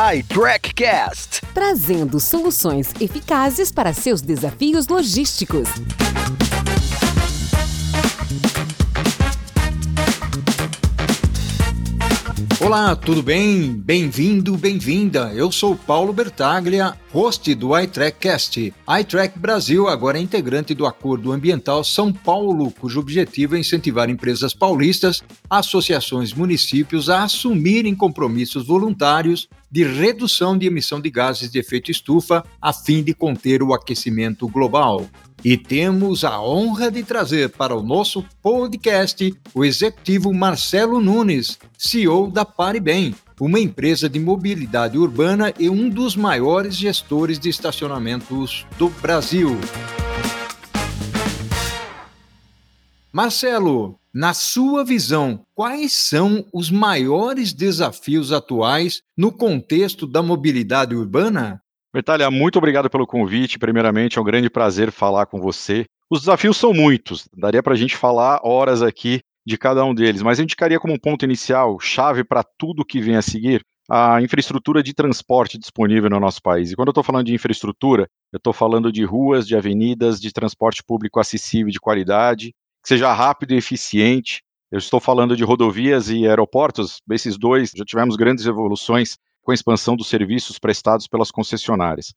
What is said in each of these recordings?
iTrackCast, trazendo soluções eficazes para seus desafios logísticos. Olá, tudo bem? Bem-vindo, bem-vinda. Eu sou Paulo Bertaglia, host do iTrackcast. iTrack Brasil agora é integrante do Acordo Ambiental São Paulo, cujo objetivo é incentivar empresas paulistas, associações, municípios a assumirem compromissos voluntários de redução de emissão de gases de efeito estufa a fim de conter o aquecimento global. E temos a honra de trazer para o nosso podcast o executivo Marcelo Nunes, CEO da Paribem, uma empresa de mobilidade urbana e um dos maiores gestores de estacionamentos do Brasil. Marcelo, na sua visão, quais são os maiores desafios atuais no contexto da mobilidade urbana? Bertalha, muito obrigado pelo convite. Primeiramente, é um grande prazer falar com você. Os desafios são muitos, daria para a gente falar horas aqui de cada um deles, mas eu indicaria como ponto inicial, chave para tudo que vem a seguir, a infraestrutura de transporte disponível no nosso país. E quando eu estou falando de infraestrutura, eu estou falando de ruas, de avenidas, de transporte público acessível de qualidade, que seja rápido e eficiente. Eu estou falando de rodovias e aeroportos, esses dois já tivemos grandes evoluções com a expansão dos serviços prestados pelas concessionárias.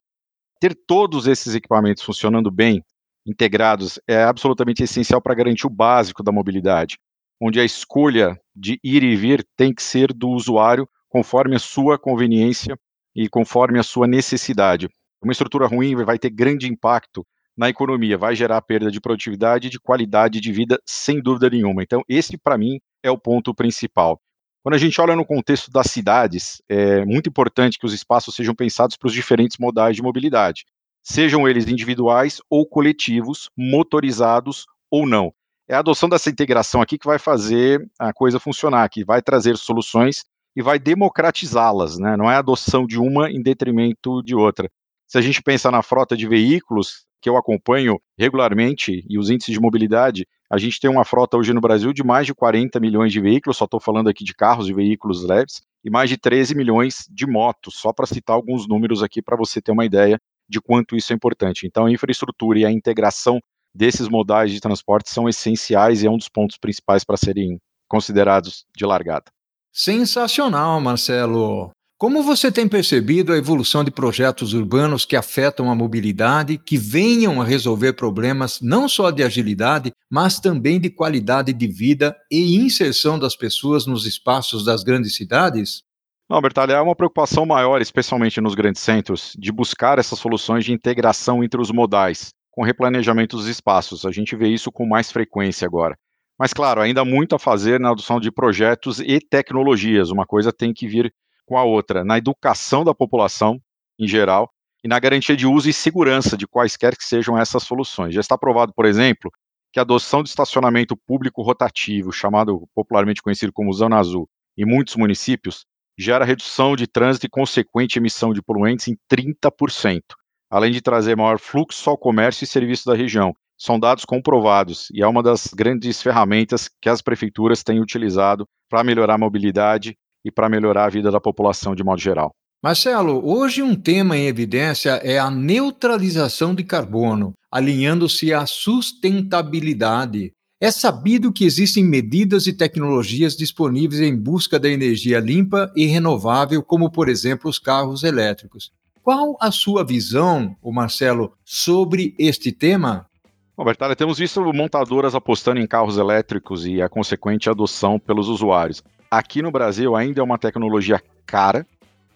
Ter todos esses equipamentos funcionando bem, integrados, é absolutamente essencial para garantir o básico da mobilidade, onde a escolha de ir e vir tem que ser do usuário conforme a sua conveniência e conforme a sua necessidade. Uma estrutura ruim vai ter grande impacto na economia, vai gerar perda de produtividade e de qualidade de vida, sem dúvida nenhuma. Então, esse, para mim, é o ponto principal. Quando a gente olha no contexto das cidades, é muito importante que os espaços sejam pensados para os diferentes modais de mobilidade, sejam eles individuais ou coletivos, motorizados ou não. É a adoção dessa integração aqui que vai fazer a coisa funcionar, que vai trazer soluções e vai democratizá-las, né? não é a adoção de uma em detrimento de outra. Se a gente pensa na frota de veículos, que eu acompanho regularmente, e os índices de mobilidade, a gente tem uma frota hoje no Brasil de mais de 40 milhões de veículos, só estou falando aqui de carros e veículos leves, e mais de 13 milhões de motos, só para citar alguns números aqui para você ter uma ideia de quanto isso é importante. Então, a infraestrutura e a integração desses modais de transporte são essenciais e é um dos pontos principais para serem considerados de largada. Sensacional, Marcelo. Como você tem percebido a evolução de projetos urbanos que afetam a mobilidade, que venham a resolver problemas não só de agilidade, mas também de qualidade de vida e inserção das pessoas nos espaços das grandes cidades? Não, Bertalha, há uma preocupação maior, especialmente nos grandes centros, de buscar essas soluções de integração entre os modais, com replanejamento dos espaços. A gente vê isso com mais frequência agora. Mas, claro, ainda há muito a fazer na adoção de projetos e tecnologias. Uma coisa tem que vir com a outra na educação da população em geral e na garantia de uso e segurança de quaisquer que sejam essas soluções. Já está provado, por exemplo, que a adoção de estacionamento público rotativo, chamado popularmente conhecido como Zona Azul, em muitos municípios, gera redução de trânsito e consequente emissão de poluentes em 30%, além de trazer maior fluxo ao comércio e serviço da região. São dados comprovados e é uma das grandes ferramentas que as prefeituras têm utilizado para melhorar a mobilidade e para melhorar a vida da população de modo geral. Marcelo, hoje um tema em evidência é a neutralização de carbono, alinhando-se à sustentabilidade. É sabido que existem medidas e tecnologias disponíveis em busca da energia limpa e renovável, como, por exemplo, os carros elétricos. Qual a sua visão, o Marcelo, sobre este tema? Bom, Bertalha, temos visto montadoras apostando em carros elétricos e a consequente adoção pelos usuários. Aqui no Brasil ainda é uma tecnologia cara,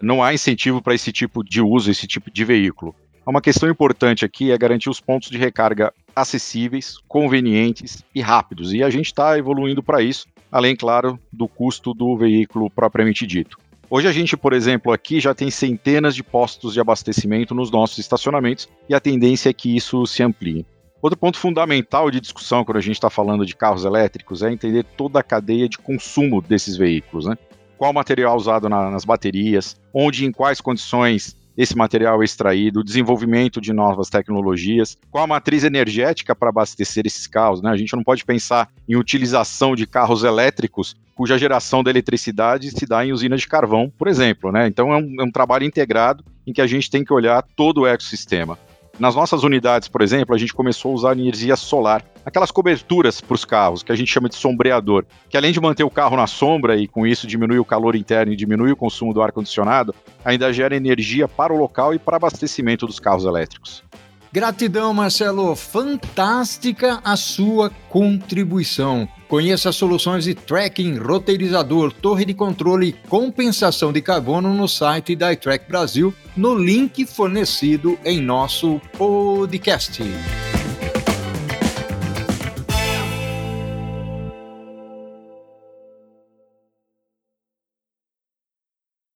não há incentivo para esse tipo de uso, esse tipo de veículo. Uma questão importante aqui é garantir os pontos de recarga acessíveis, convenientes e rápidos, e a gente está evoluindo para isso, além, claro, do custo do veículo propriamente dito. Hoje a gente, por exemplo, aqui já tem centenas de postos de abastecimento nos nossos estacionamentos e a tendência é que isso se amplie. Outro ponto fundamental de discussão quando a gente está falando de carros elétricos é entender toda a cadeia de consumo desses veículos, né? Qual material usado na, nas baterias, onde e em quais condições esse material é extraído, o desenvolvimento de novas tecnologias, qual a matriz energética para abastecer esses carros. Né? A gente não pode pensar em utilização de carros elétricos cuja geração da eletricidade se dá em usinas de carvão, por exemplo. Né? Então é um, é um trabalho integrado em que a gente tem que olhar todo o ecossistema. Nas nossas unidades, por exemplo, a gente começou a usar energia solar, aquelas coberturas para os carros, que a gente chama de sombreador, que além de manter o carro na sombra e com isso diminui o calor interno e diminui o consumo do ar-condicionado, ainda gera energia para o local e para abastecimento dos carros elétricos. Gratidão, Marcelo. Fantástica a sua contribuição. Conheça as soluções de tracking, roteirizador, torre de controle e compensação de carbono no site da iTrack Brasil, no link fornecido em nosso podcast.